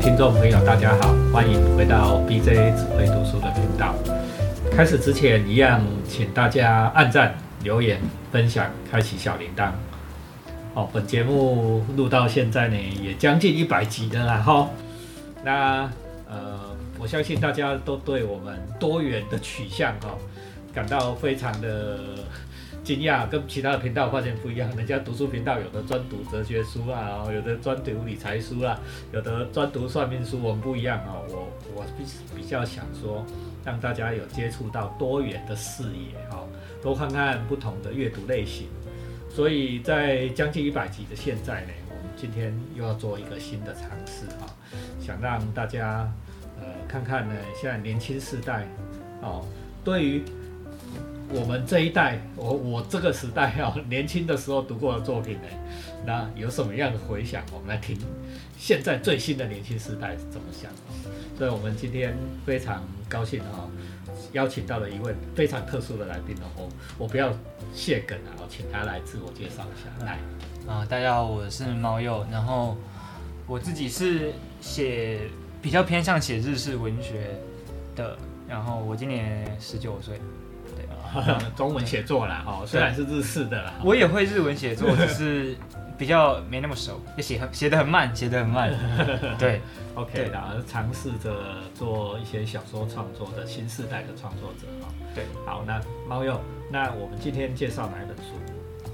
听众朋友，大家好，欢迎回到 BJ 只会读书的频道。开始之前，一样，请大家按赞、留言、分享、开启小铃铛。哦，本节目录到现在呢，也将近一百集的了哈。那呃，我相信大家都对我们多元的取向哈，感到非常的惊讶，跟其他的频道发现不一样。人家读书频道有的专读哲学书啊，有的专读理财书啊，有的专读算命书，我们不一样啊。我我比比较想说，让大家有接触到多元的视野哈，多看看不同的阅读类型。所以在将近一百集的现在呢，我们今天又要做一个新的尝试哈，想让大家呃看看呢，现在年轻世代哦，对于我们这一代，我我这个时代啊，年轻的时候读过的作品呢，那有什么样的回响？我们来听现在最新的年轻世代是怎么想。所以我们今天非常高兴哈。邀请到了一位非常特殊的来宾哦，我我不要谢梗啊，我请他来自我介绍一下。来啊，大家好，我是猫鼬，然后我自己是写比较偏向写日式文学的，然后我今年十九岁，对，中文写作啦，哦，虽然是日式的啦，我也会日文写作，只是。比较没那么熟，也写很写的很慢，写的很慢。对，OK 的，尝试着做一些小说创作的新时代的创作者啊。对，好，那猫鼬，那我们今天介绍哪一本书？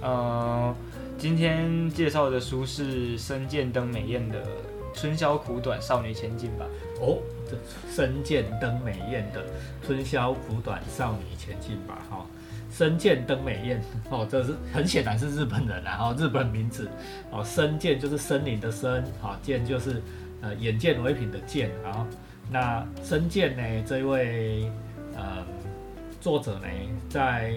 呃，今天介绍的书是深见登美彦的《春宵苦短，少女前进吧》。哦，这深见登美彦的《春宵苦短，少女前进吧》哈。深见登美彦哦，这是很显然是日本人然后日本名字哦，深见就是森林的森，好见就是呃眼见为凭的见啊。那深见呢这位呃作者呢，在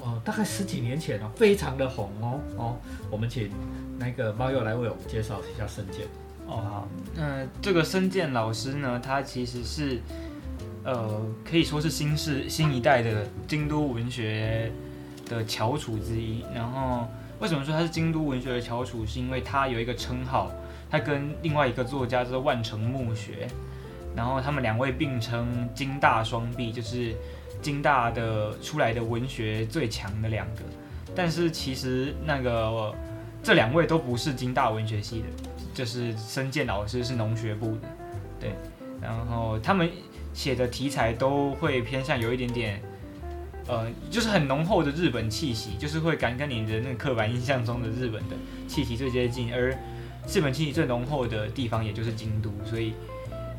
哦大概十几年前哦，非常的红哦哦，我们请那个猫友来为我们介绍一下深见哦好，那这个申健老师呢，他其实是。呃，可以说是新世新一代的京都文学的翘楚之一。然后，为什么说他是京都文学的翘楚？是因为他有一个称号，他跟另外一个作家叫做万城目学，然后他们两位并称京大双璧，就是京大的出来的文学最强的两个。但是其实那个这两位都不是京大文学系的，就是深见老师是农学部的，对，然后他们。写的题材都会偏向有一点点，呃，就是很浓厚的日本气息，就是会敢跟你的那个刻板印象中的日本的气息最接近。而日本气息最浓厚的地方，也就是京都，所以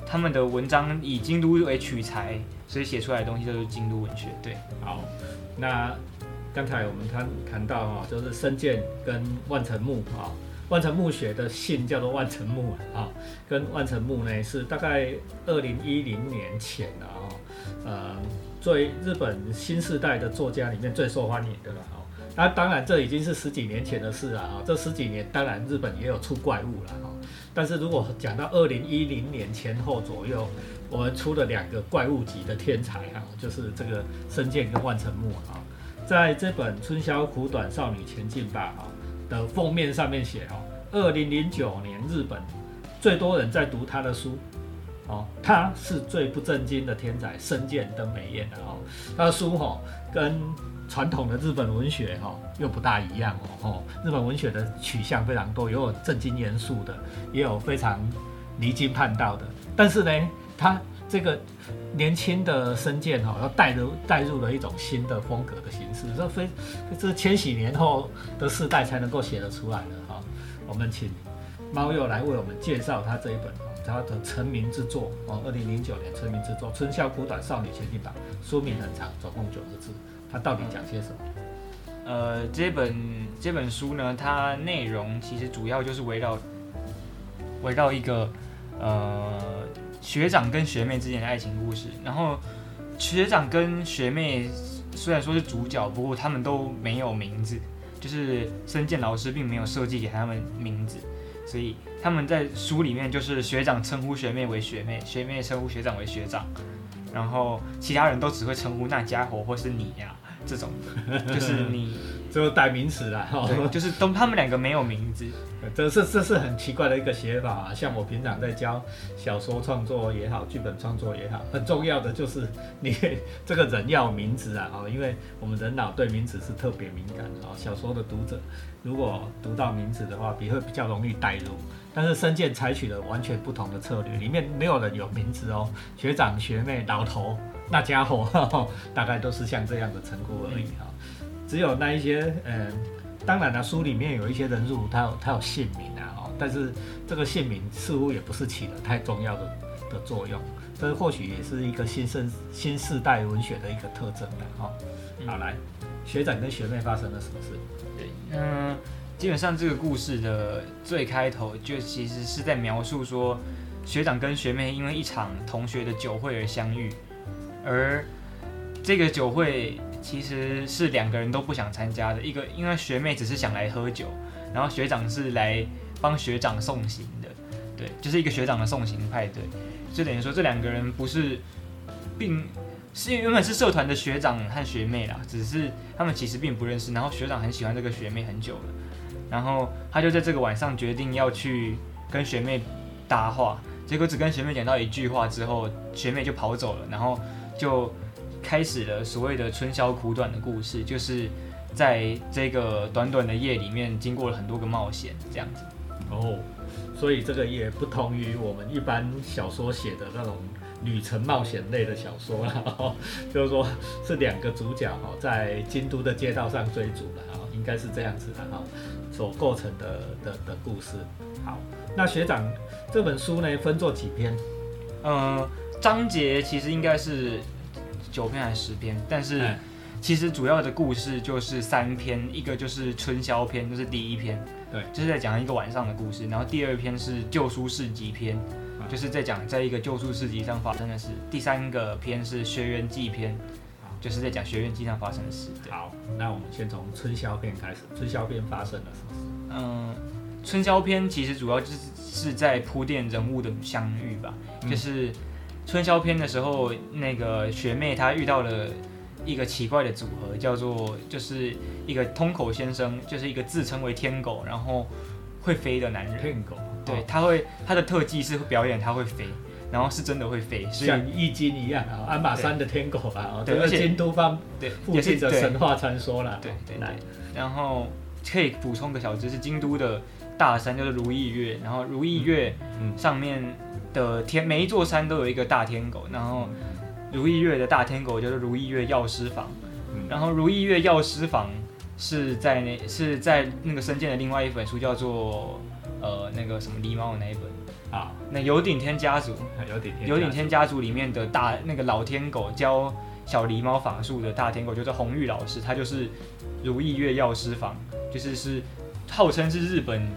他们的文章以京都为取材，所以写出来的东西都是京都文学。对，好，那刚才我们谈谈到哈，就是深见跟万城木啊。万城墓穴的姓叫做万城木啊，跟万城木呢是大概二零一零年前的啊，呃，最日本新时代的作家里面最受欢迎的了啊。那当然这已经是十几年前的事了啊，这十几年当然日本也有出怪物了啊。但是如果讲到二零一零年前后左右，我们出了两个怪物级的天才啊，就是这个深见跟万城木啊，在这本《春宵苦短，少女前进吧》啊。的封面上面写哦，二零零九年日本最多人在读他的书哦，他是最不正经的天才，深见登美彦的哦，他的书哈跟传统的日本文学哈又不大一样哦，哦，日本文学的取向非常多，有正经严肃的，也有非常离经叛道的，但是呢，他这个。年轻的深见哈，要带入带入了一种新的风格的形式，这非这是千禧年后的世代才能够写得出来的哈。我们请猫又来为我们介绍他这一本他的成名之作哦，二零零九年成名之作《春宵苦短，少女前进吧》，书名很长，总共九个字，它到底讲些什么？呃，这本这本书呢，它内容其实主要就是围绕围绕一个呃。学长跟学妹之间的爱情故事，然后学长跟学妹虽然说是主角，不过他们都没有名字，就是深见老师并没有设计给他们名字，所以他们在书里面就是学长称呼学妹为学妹，学妹称呼学长为学长，然后其他人都只会称呼那家伙或是你呀。这种，就是你 就代名词啦。哈，对，就是都他们两个没有名字。这是这是很奇怪的一个写法啊！像我平常在教小说创作也好，剧本创作也好，很重要的就是你这个人要名字啊！哦，因为我们人脑对名字是特别敏感的哦。小说的读者如果读到名字的话，比会比较容易带入。但是深剑采取了完全不同的策略，里面没有人有名字哦，学长、学妹、老头，那家伙 大概都是像这样的称呼而已哈。只有那一些嗯。当然了，书里面有一些人物，他有他有姓名啊，哦，但是这个姓名似乎也不是起了太重要的的作用，这或许也是一个新生新世代文学的一个特征的哈。好，来，学长跟学妹发生了什么事？对，嗯，基本上这个故事的最开头就其实是在描述说，学长跟学妹因为一场同学的酒会而相遇，而这个酒会。其实是两个人都不想参加的，一个因为学妹只是想来喝酒，然后学长是来帮学长送行的，对，就是一个学长的送行派对，就等于说这两个人不是，并是原本是社团的学长和学妹啦，只是他们其实并不认识，然后学长很喜欢这个学妹很久了，然后他就在这个晚上决定要去跟学妹搭话，结果只跟学妹讲到一句话之后，学妹就跑走了，然后就。开始了所谓的春宵苦短的故事，就是在这个短短的夜里面，经过了很多个冒险，这样子。哦，所以这个也不同于我们一般小说写的那种旅程冒险类的小说了，就是说是两个主角哈，在京都的街道上追逐了哈，应该是这样子的哈，所构成的的的故事。好，那学长这本书呢，分作几篇？嗯，章节其实应该是。九篇还是十篇？但是其实主要的故事就是三篇，一个就是春宵篇，就是第一篇，对，就是在讲一个晚上的故事。然后第二篇是旧书市集篇，就是在讲在一个旧书市集上发生的事。第三个篇是学员记篇，就是在讲学园记上发生的事。好，那我们先从春宵篇开始。春宵篇发生了什么事？嗯，春宵篇其实主要就是是在铺垫人物的相遇吧，就是。春宵篇的时候，那个学妹她遇到了一个奇怪的组合，叫做就是一个通口先生，就是一个自称为天狗，然后会飞的男人。天狗，对，他会他的特技是表演他会飞，然后是真的会飞，像易经一样啊，鞍马山的天狗啊，对，而且京都方对附近的神话传说了。对对对。然后可以补充个小知识，京都的大山就是如意月，然后如意月上面。的天，每一座山都有一个大天狗，然后如意月的大天狗就是如意月药师坊，然后如意月药师坊是在那是在那个深剑的另外一本书叫做呃那个什么狸猫的那一本。啊，那有顶天家族，有顶天有顶天家族里面的大那个老天狗教小狸猫法术的大天狗就是红玉老师，他就是如意月药师坊，就是是号称是日本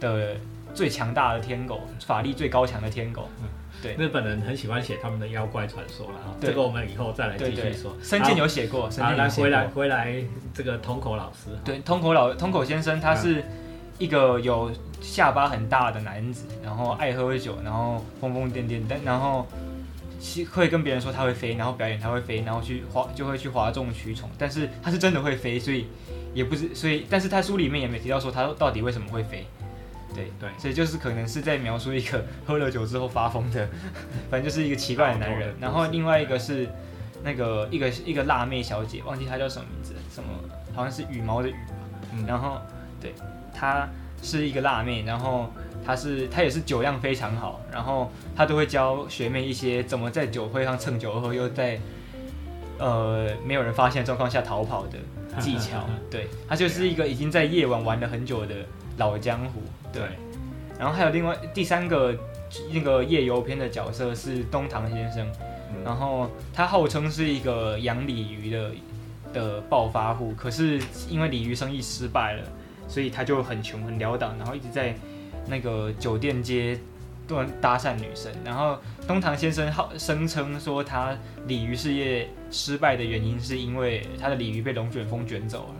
的。最强大的天狗，法力最高强的天狗。嗯对，日本人很喜欢写他们的妖怪传说了哈。这个我们以后再来继续说。深剑有写过，好，来回来回来，这个通口老师。对，通口老通口先生，他是一个有下巴很大的男子，然后爱喝酒，然后疯疯癫癫，但然后会跟别人说他会飞，然后表演他会飞，然后去哗就会去哗众取宠，但是他是真的会飞，所以也不是，所以但是他书里面也没提到说他到底为什么会飞。对对，所以就是可能是在描述一个喝了酒之后发疯的，反正就是一个奇怪的男人。然后另外一个是那个一个一个辣妹小姐，忘记她叫什么名字，什么好像是羽毛的羽吧。然后对，她是一个辣妹，然后她是她也是酒量非常好，然后她都会教学妹一些怎么在酒会上蹭酒喝，又在呃没有人发现状况下逃跑的技巧。对，他就是一个已经在夜晚玩了很久的。老江湖，对，然后还有另外第三个那个夜游篇的角色是东堂先生，然后他号称是一个养鲤鱼的的暴发户，可是因为鲤鱼生意失败了，所以他就很穷很潦倒，然后一直在那个酒店街端搭讪女生，然后东堂先生号声称说他鲤鱼事业失败的原因是因为他的鲤鱼被龙卷风卷走了。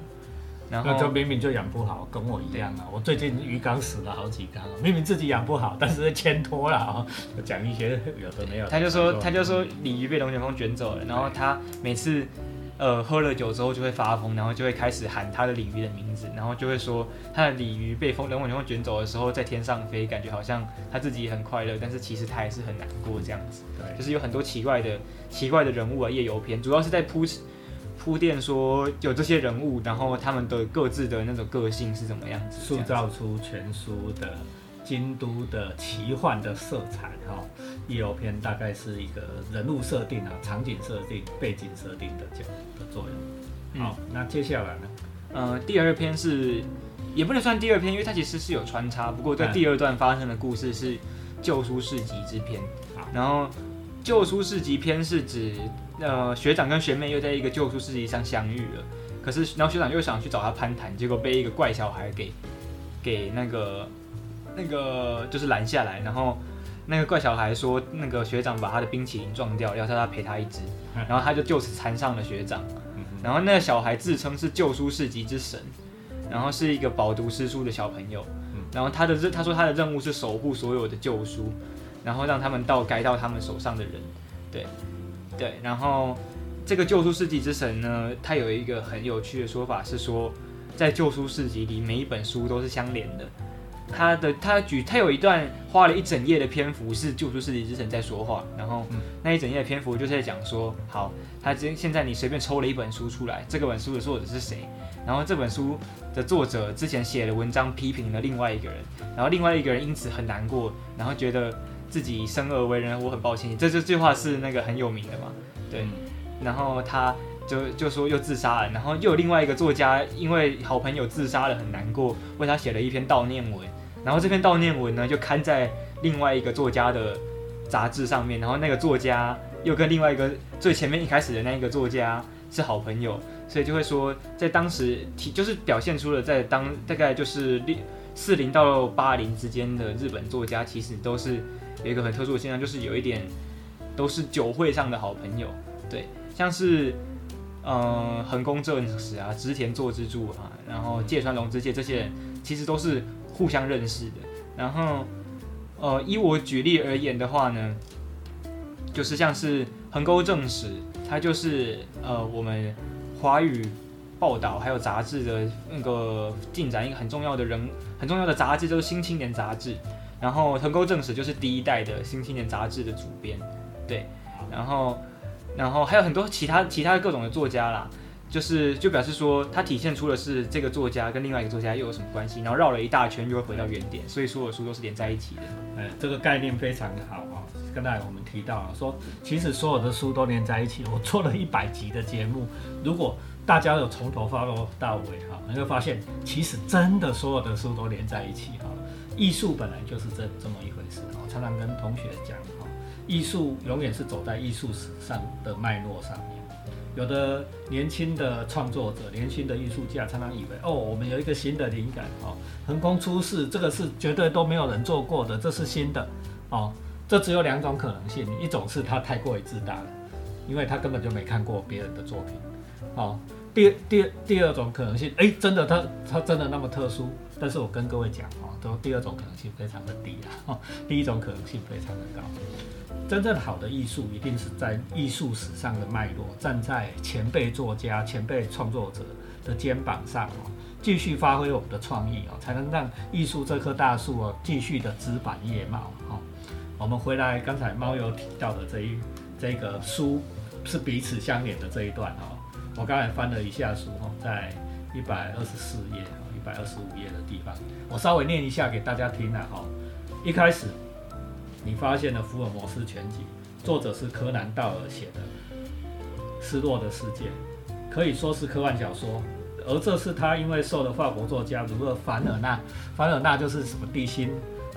然后就明明就养不好，跟我一样啊！我最近鱼缸死了好几缸，明明自己养不好，但是牵拖了啊！讲一些有的没有。他就说，他就说鲤鱼被龙卷风卷走了，然后他每次呃，喝了酒之后就会发疯，然后就会开始喊他的鲤鱼的名字，然后就会说他的鲤鱼被风人风卷走的时候在天上飞，感觉好像他自己很快乐，但是其实他还是很难过这样子。对，就是有很多奇怪的奇怪的人物啊，夜游篇主要是在铺铺垫说有这些人物，然后他们的各自的那种个性是怎么样子，塑造出全书的京都的奇幻的色彩哈。一游篇大概是一个人物设定啊、场景设定、背景设定的角的作用。好，那接下来呢？呃，第二篇是也不能算第二篇，因为它其实是有穿插。不过在第二段发生的故事是旧书市集之篇。然后旧书市集篇是指呃学长跟学妹又在一个旧书市集上相遇了，可是然后学长又想去找他攀谈，结果被一个怪小孩给给那个那个就是拦下来，然后。那个怪小孩说，那个学长把他的冰淇淋撞掉，要叫他赔他一只，然后他就就此缠上了学长。然后那个小孩自称是旧书市集之神，然后是一个饱读诗书的小朋友。然后他的任他说他的任务是守护所有的旧书，然后让他们到该到他们手上的人。对对，然后这个旧书市集之神呢，他有一个很有趣的说法是说，在旧书市集里，每一本书都是相连的。他的他举他有一段花了一整页的篇幅是救出世界之神在说话，然后那一整页的篇幅就是在讲说，好，他今现在你随便抽了一本书出来，这个本书的作者是谁？然后这本书的作者之前写的文章批评了另外一个人，然后另外一个人因此很难过，然后觉得自己生而为人，我很抱歉。这这句话是那个很有名的嘛？对，然后他。就就说又自杀了，然后又有另外一个作家因为好朋友自杀了很难过，为他写了一篇悼念文，然后这篇悼念文呢就刊在另外一个作家的杂志上面，然后那个作家又跟另外一个最前面一开始的那个作家是好朋友，所以就会说在当时提就是表现出了在当大概就是六四零到八零之间的日本作家其实都是有一个很特殊的现象，就是有一点都是酒会上的好朋友，对，像是。嗯，横宫正史啊，织田作之助啊，然后芥川龙之介这些人，其实都是互相认识的。然后，呃，依我举例而言的话呢，就是像是横沟正史，他就是呃我们华语报道还有杂志的那个进展一个很重要的人，很重要的杂志就是《新青年》杂志。然后横沟正史就是第一代的《新青年》杂志的主编，对，然后。然后还有很多其他其他各种的作家啦，就是就表示说，它体现出的是这个作家跟另外一个作家又有什么关系，然后绕了一大圈又会回到原点，所以所有书都是连在一起的。哎，这个概念非常好啊！刚才我们提到了说，其实所有的书都连在一起。我做了一百集的节目，如果大家有从头发落到尾哈，你会发现其实真的所有的书都连在一起哈。艺术本来就是这这么一回事啊！常常跟同学讲。艺术永远是走在艺术史上的脉络上面。有的年轻的创作者、年轻的艺术家常常以为，哦，我们有一个新的灵感，哦，横空出世，这个是绝对都没有人做过的，这是新的，哦，这只有两种可能性，一种是他太过于自大了，因为他根本就没看过别人的作品，哦，第第第二种可能性，哎，真的他他真的那么特殊，但是我跟各位讲，哦，都第二种可能性非常的低啊，第一种可能性非常的高。真正好的艺术，一定是在艺术史上的脉络，站在前辈作家、前辈创作者的肩膀上哦，继续发挥我们的创意哦，才能让艺术这棵大树哦继续的枝繁叶茂哦。我们回来刚才猫有提到的这一这个书是彼此相连的这一段哦，我刚才翻了一下书哦，在一百二十四页、百二十五页的地方，我稍微念一下给大家听啊哈，一开始。你发现了《福尔摩斯全集》，作者是柯南道尔写的《失落的世界》，可以说是科幻小说。而这是他因为受了法国作家如何凡尔纳，凡尔纳就是什么地心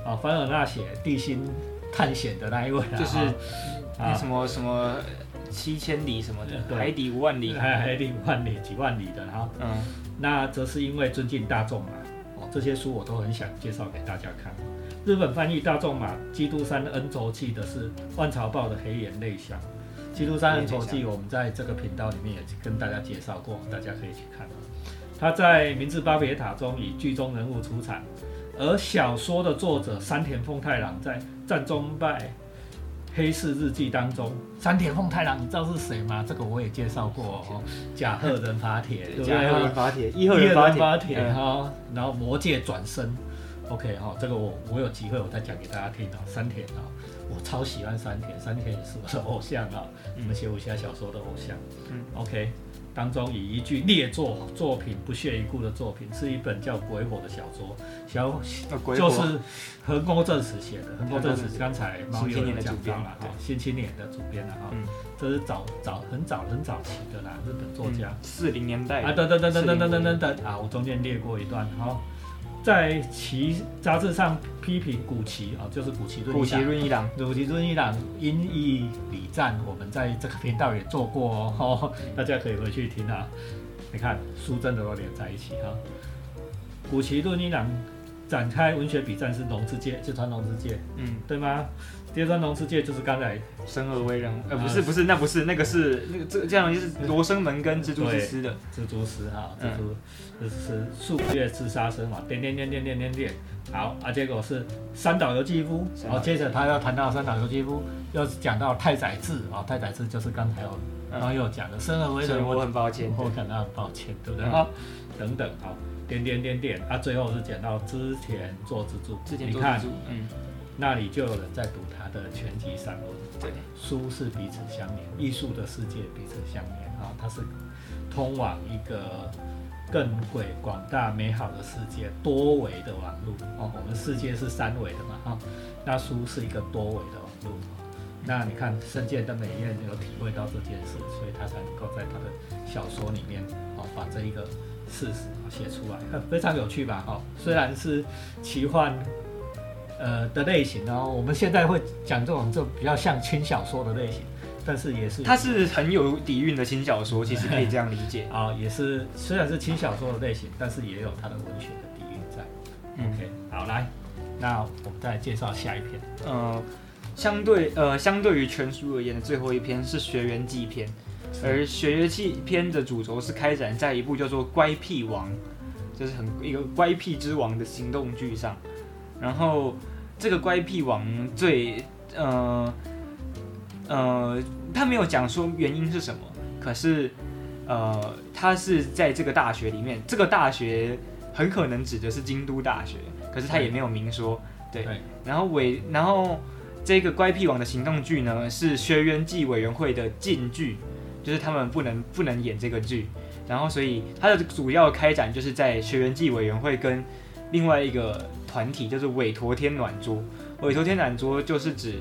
啊，凡尔纳写地心探险的那一位，就是那什么什么七千里什么的，海底五万里，海底五万里几万里的哈。嗯，那则是因为尊敬大众嘛。哦，这些书我都很想介绍给大家看。日本翻译大众马《基督山恩仇记》的是万朝报的黑眼泪香，《基督山恩仇记》我们在这个频道里面也跟大家介绍过，大家可以去看。他在《明治巴别塔》中以剧中人物出场，而小说的作者山田丰太郎在战中败黑市日记》当中，山田凤太郎，你知道是谁吗？这个我也介绍过哦，甲贺忍法帖，对不甲贺对？忍法帖，伊一贺忍法帖，哈，然后魔界转身，OK 哈，这个我我有机会我再讲给大家听啊。山田啊，我超喜欢山田，山田也是我的偶像啊，我们写武侠小说的偶像。嗯，OK，当中以一句劣作作品不屑一顾的作品，是一本叫《鬼火》的小说，小就是横沟正史写的，横沟正史刚才猫新青又有年的主编讲到了，对，新青年的主编了哈，嗯。这是早早很早很早期的啦，日本作家。四零年代啊，等等等等等等等等等啊！我中间列过一段，好，在其杂志上批评古奇啊，就是古奇论古奇一郎，润一郎，古奇论一郎因义礼赞，我们在这个频道也做过哦，哦 大家可以回去听啊。你看书真的都连在一起哈。古奇论一郎展开文学比战是龙之介，就穿龙之介，嗯，对吗？第二段龙之介就是刚才生而为人，呃，啊不是不是，那不是那个是那个这这样就是罗生门跟蜘蛛之丝的，蜘蛛丝哈，蜘嗯蛛这是数月自杀身嘛，点点点点点点点，好啊，结果是三岛由纪夫，然后接着他要谈到三岛由纪夫，要讲到太宰治啊，太宰治就是刚才有嗯刚又讲的生而为人，我我很抱歉，我感到很抱歉，对不对嗯啊？等等好，点点点点啊，最后是讲到之前做之助，你看之前做蜘蛛，嗯，那里就有人在读他的全集散文。对，书是彼此相连，艺术的世界彼此相连啊，它是通往一个更广广大美好的世界，多维的网络哦。我们世界是三维的嘛哈，那书是一个多维的网络。那你看深见的美艳有体会到这件事，所以他才能够在他的小说里面哦把这一个事实啊写出来，呃 非常有趣吧？哈、虽然是奇幻呃的类型，然后我们现在会讲这种就比较像轻小说的类型，但是也是它是很有底蕴的轻小说，其实可以这样理解。啊、也是虽然是轻小说的类型，但是也有它的文学的底蕴在。嗯 OK，好来，那我们再来介绍下一篇。呃，相对呃，相对于全书而言的最后一篇是学员记篇，而学园记篇的主轴是开展在一部叫做《乖僻王》，就是很一个乖僻之王的行动剧上。然后这个乖僻王最呃呃，他没有讲说原因是什么，可是呃，他是在这个大学里面，这个大学很可能指的是京都大学，可是他也没有明说。对，对然后委，然后这个乖僻王的行动剧呢是学员纪委员会的禁剧，就是他们不能不能演这个剧，然后所以它的主要开展就是在学员季委员会跟另外一个团体，就是韦陀天暖桌。韦陀天暖桌就是指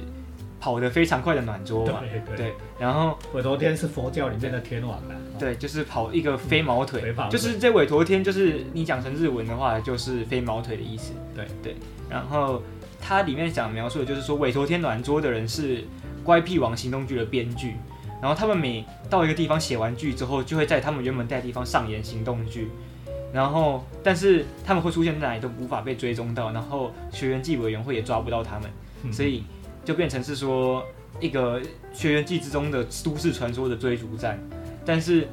跑得非常快的暖桌嘛，对然后韦陀天是佛教里面的天王啦。哦，对，就是跑一个飞毛腿，飞毛腿就是这韦陀天，就是你讲成日文的话，就是飞毛腿的意思。对对，然后它里面想描述的就是说，韦陀天暖桌的人是乖僻王行动剧的编剧，然后他们每到一个地方写完剧之后，就会在他们原本在的地方上演行动剧。然后，但是他们会出现在哪里都无法被追踪到，然后学员纪委员会也抓不到他们，嗯所以就变成是说一个学员纪之中的都市传说的追逐战。但是，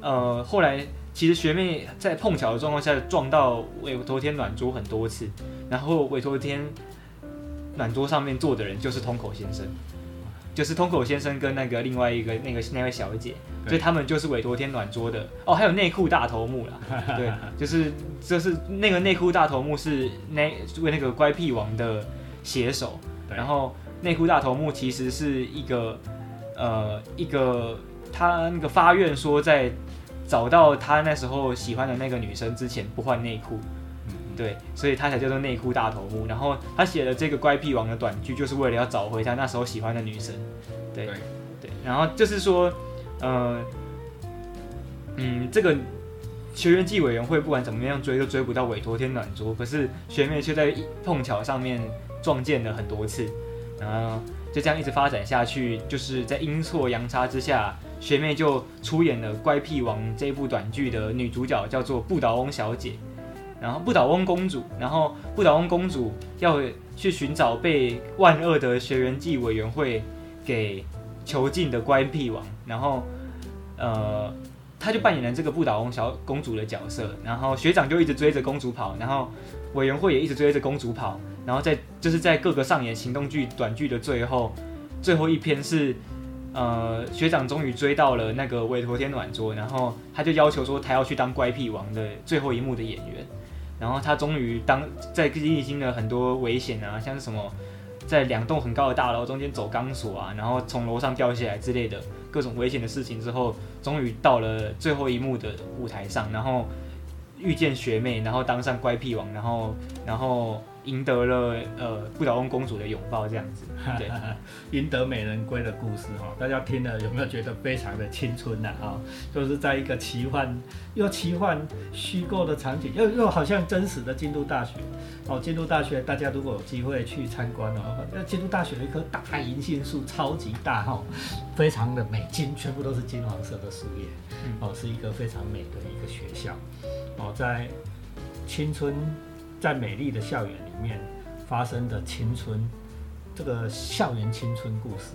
呃，后来其实学妹在碰巧的状况下撞到委托天暖桌很多次，然后委托天暖桌上面坐的人就是通口先生，就是通口先生跟那个另外一个那个那位小姐，对。所以他们就是委托天暖桌的。哦，还有内裤大头目啦，对，就是就是那个内裤大头目是那为那个乖僻王的写手，然后内裤大头目其实是一个呃一个他那个发愿说在找到他那时候喜欢的那个女生之前不换内裤，嗯对，所以他才叫做内裤大头目。然后他写的这个乖僻王的短剧，就是为了要找回他那时候喜欢的女生，对对对。然后就是说，呃，嗯，这个学员纪委员会不管怎么样追都追不到委托天暖桌，可是学妹却在一碰巧上面撞见了很多次，然后就这样一直发展下去，就是在阴错阳差之下，学妹就出演了《乖僻王》这部短剧的女主角，叫做不倒翁小姐。然后不倒翁公主，然后不倒翁公主要去寻找被万恶的学员季委员会给囚禁的乖僻王，然后呃，她就扮演了这个不倒翁小公主的角色，然后学长就一直追着公主跑，然后委员会也一直追着公主跑，然后在就是在各个上演行动剧短剧的最后，最后一篇是，呃，学长终于追到了那个韦陀天暖桌，然后他就要求说他要去当乖癖王的最后一幕的演员，然后他终于当在历经了很多危险啊，像是什么在两栋很高的大楼中间走钢索啊，然后从楼上掉下来之类的各种危险的事情之后，终于到了最后一幕的舞台上，然后遇见学妹，然后当上乖僻王，然后然后。赢得了呃不倒翁公主的拥抱，这样子，对，赢得美人归的故事哈，大家听了有没有觉得非常的青春呐？哈，就是在一个奇幻又奇幻虚构的场景，又又好像真实的京都大学。哦，京都大学大家如果有机会去参观哦，那京都大学的一棵大银杏树超级大哈，非常的美，金全部都是金黄色的树叶，哦，是一个非常美的一个学校。哦，在青春。在美丽的校园里面发生的青春，这个校园青春故事，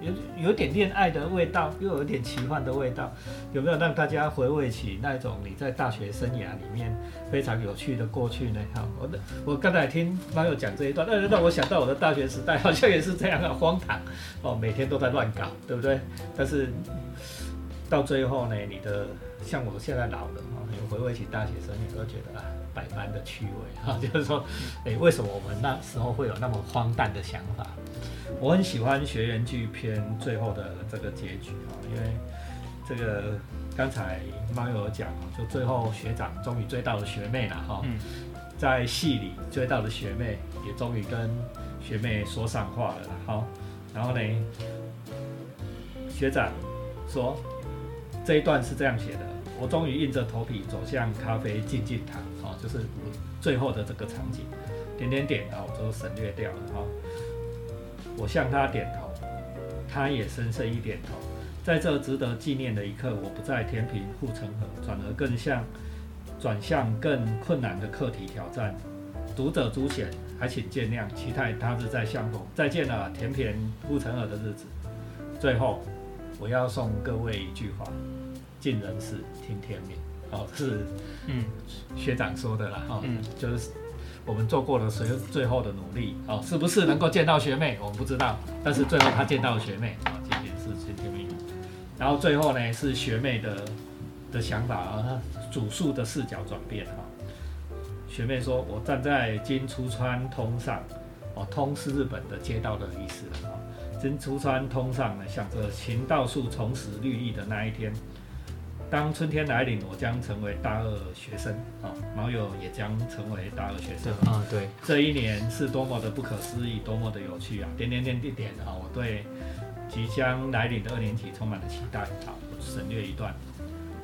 有有点恋爱的味道，又有点奇幻的味道，有没有让大家回味起那种你在大学生涯里面非常有趣的过去呢？好，我的我刚才听网友讲这一段，那让我想到我的大学时代，好像也是这样啊，荒唐哦，每天都在乱搞，对不对？但是到最后呢，你的像我现在老了啊，你回味起大学生，你都觉得啊。百般的趣味哈，就是说，诶，为什么我们那时候会有那么荒诞的想法？我很喜欢学员剧篇最后的这个结局啊，因为这个刚才猫友讲哦，就最后学长终于追到了学妹了哈，在戏里追到了学妹，也终于跟学妹说上话了哈，然后呢，学长说这一段是这样写的，我终于硬着头皮走向咖啡静静堂。就是最后的这个场景，点点点啊，我都省略掉了哈。我向他点头，他也深深一点头。在这值得纪念的一刻，我不再天平护城河，转而更向转向更困难的课题挑战。读者朱显，还请见谅，期待他日再相逢。再见了，甜平护城河的日子。最后，我要送各位一句话：尽人事，听天命。哦，是，嗯，学长说的啦，哈，嗯，就是我们做过了最最后的努力，哦，是不是能够见到学妹，我们不知道，但是最后他见到了学妹，啊，仅仅是听天命，然后最后呢是学妹的的想法啊，主述的视角转变哈，学妹说，我站在金出川通上，哦，通是日本的街道的意思了，哈，金出川通上呢，想着行道树重拾绿意的那一天。当春天来临，我将成为大二学生，啊，毛友也将成为大二学生，啊，对，这一年是多么的不可思议，多么的有趣啊！点点点点点啊，我对即将来临的二年级充满了期待。好，省略一段，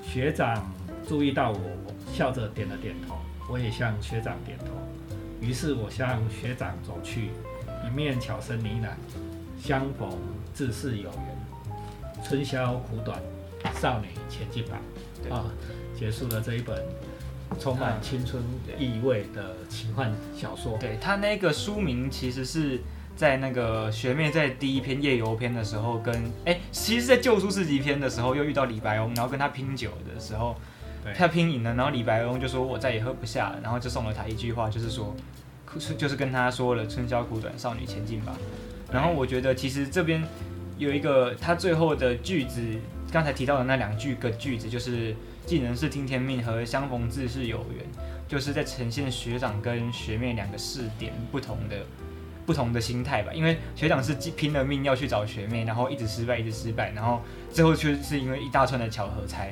学长注意到我，我笑着点了点头，我也向学长点头。于是我向学长走去，一面悄声呢喃：相逢自是有缘，春宵苦短。少女前进吧！啊，结束了这一本充满青春意味的奇幻小说。对他那个书名，其实是在那个学妹在第一篇夜游篇的时候，跟哎，其实，在旧书四级篇的时候，又遇到李白翁，然后跟他拼酒的时候，他拼赢了，然后李白翁就说：“我再也喝不下了。”然后就送了他一句话，就是说，就是跟他说了“春宵苦短，少女前进吧”。然后我觉得，其实这边有一个他最后的句子。刚才提到的那两句个句子，就是“既能是听天命”和“相逢自是有缘”，就是在呈现学长跟学妹两个视点不同的不同的心态吧。因为学长是拼了命要去找学妹，然后一直失败，一直失败，然后最后却是因为一大串的巧合才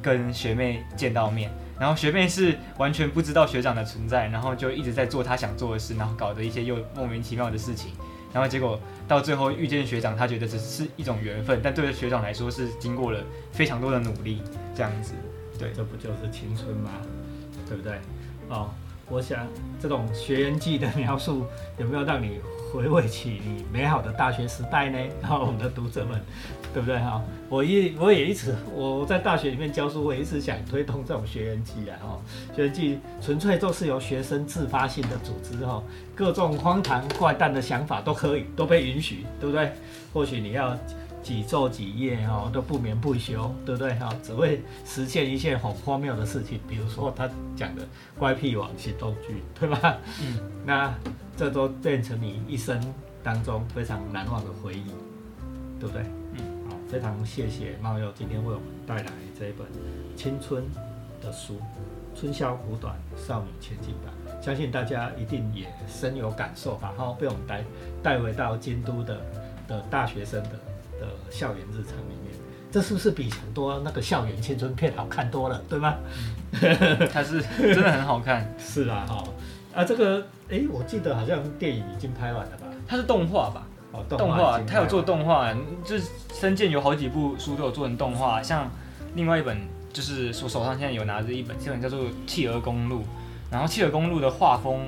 跟学妹见到面。然后学妹是完全不知道学长的存在，然后就一直在做他想做的事，然后搞得一些又莫名其妙的事情。然后结果到最后遇见学长，他觉得只是一种缘分，但对学长来说是经过了非常多的努力，这样子，对，这不就是青春吗？对不对？哦，我想这种学员记的描述有没有让你？回味起你美好的大学时代呢？然后我们的读者们，对不对哈？我一我也一直我在大学里面教书，我一直想推动这种学员季啊，哈，学员季纯粹都是由学生自发性的组织哈，各种荒唐怪诞的想法都可以都被允许，对不对？或许你要几昼几夜哈都不眠不休，对不对哈？只为实现一件很荒谬的事情，比如说他讲的怪癖网行动剧，对吧？嗯，那。这都变成你一生当中非常难忘的回忆。对不对？嗯，好，非常谢谢猫佑今天为我们带来这一本青春的书《春宵苦短，少女前进吧》，相信大家一定也深有感受吧？哈，被我们带带回到京都的的大学生的的校园日常里面，这是不是比很多那个校园青春片好看多了，对吗？它是真的很好看，是啊，哈、啊，这个，哎，我记得好像电影已经拍完了吧？它是动画吧？哦，动画，它有做动画，就是深见有好几部书都有做成动画，像另外一本就是我手上现在有拿着一本，这本叫做《企鹅公路》，然后《企鹅公路》的画风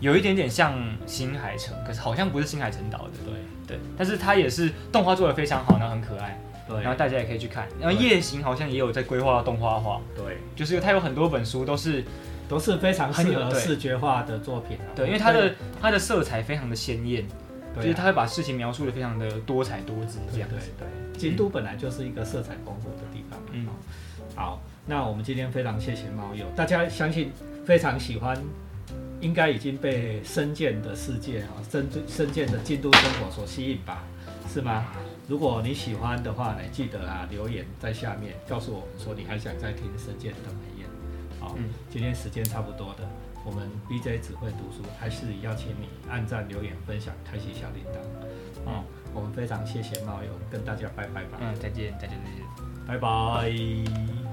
有一点点像新海诚，可是好像不是新海诚导的，对。对，但是它也是动画做的非常好，然后很可爱，对，然后大家也可以去看。然后夜行好像也有在规划动画化，对，就是它有很多本书都是都是非常适合视觉化的作品啊。对，因为它的它的色彩非常的鲜艳，就是它会把事情描述的非常的多彩多姿这对对样子。对，京都本来就是一个色彩丰富的地方。嗯嗯，好，那我们今天非常谢谢猫友，大家相信非常喜欢，应该已经被深见的世界啊，深深见的京都生活所吸引吧，是吗？如果你喜欢的话呢，记得啊留言在下面告诉我们说你还想再听深见的美艳。好，嗯今天时间差不多的，我们 BJ 只会读书，还是邀请你按赞、留言、分享、开启小铃铛。哦，我们非常谢谢猫友，跟大家拜拜吧，嗯，再见，再见，再见。拜拜。